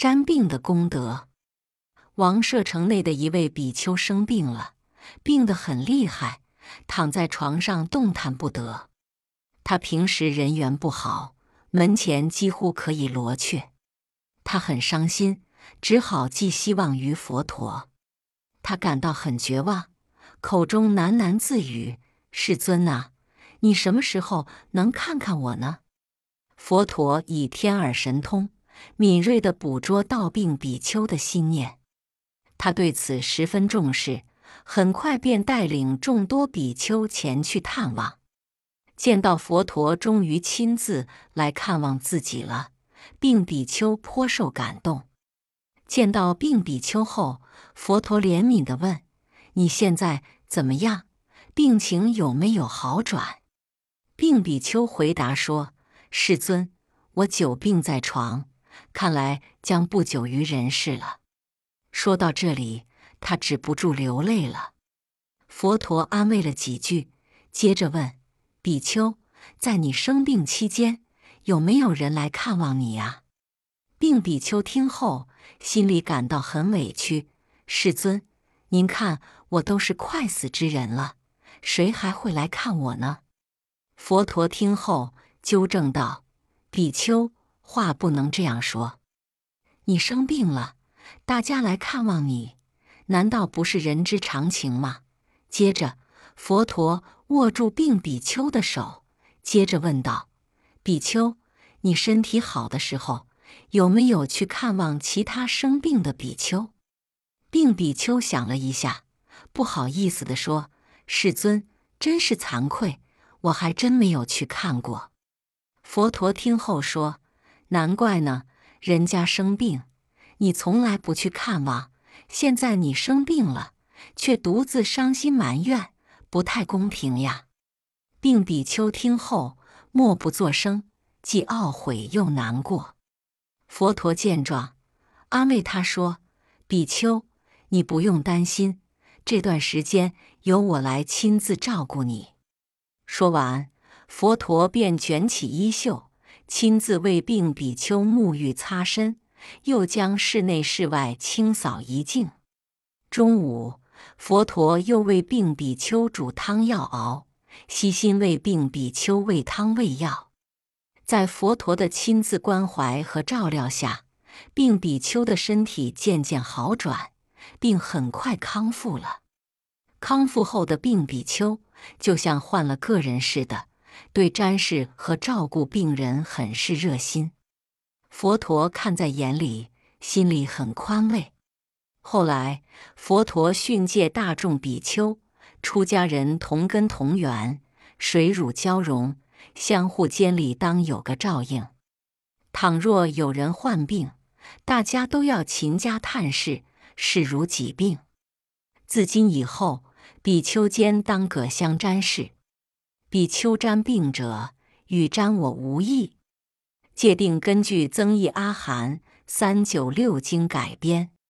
沾病的功德。王舍城内的一位比丘生病了，病得很厉害，躺在床上动弹不得。他平时人缘不好，门前几乎可以罗雀。他很伤心，只好寄希望于佛陀。他感到很绝望，口中喃喃自语：“世尊啊，你什么时候能看看我呢？”佛陀以天耳神通，敏锐地捕捉到病比丘的心念。他对此十分重视，很快便带领众多比丘前去探望。见到佛陀终于亲自来看望自己了，病比丘颇受感动。见到病比丘后，佛陀怜悯地问：“你现在怎么样？病情有没有好转？”病比丘回答说：“世尊，我久病在床，看来将不久于人世了。”说到这里，他止不住流泪了。佛陀安慰了几句，接着问：“比丘，在你生病期间，有没有人来看望你呀？”病比丘听后，心里感到很委屈。世尊，您看我都是快死之人了，谁还会来看我呢？佛陀听后纠正道：“比丘，话不能这样说。你生病了。”大家来看望你，难道不是人之常情吗？接着，佛陀握住病比丘的手，接着问道：“比丘，你身体好的时候，有没有去看望其他生病的比丘？”病比丘想了一下，不好意思地说：“世尊，真是惭愧，我还真没有去看过。”佛陀听后说：“难怪呢，人家生病。”你从来不去看望，现在你生病了，却独自伤心埋怨，不太公平呀！病比丘听后默不作声，既懊悔又难过。佛陀见状，安慰他说：“比丘，你不用担心，这段时间由我来亲自照顾你。”说完，佛陀便卷起衣袖，亲自为病比丘沐浴擦身。又将室内室外清扫一净。中午，佛陀又为病比丘煮汤药熬，悉心为病比丘喂汤喂药。在佛陀的亲自关怀和照料下，病比丘的身体渐渐好转，并很快康复了。康复后的病比丘就像换了个人似的，对瞻视和照顾病人很是热心。佛陀看在眼里，心里很宽慰。后来，佛陀训诫大众比丘：出家人同根同源，水乳交融，相互间里当有个照应。倘若有人患病，大家都要勤加探视，视如己病。自今以后，比丘间当各相瞻视。比丘瞻病者，与瞻我无异。界定根据《曾益阿含三九六经》改编。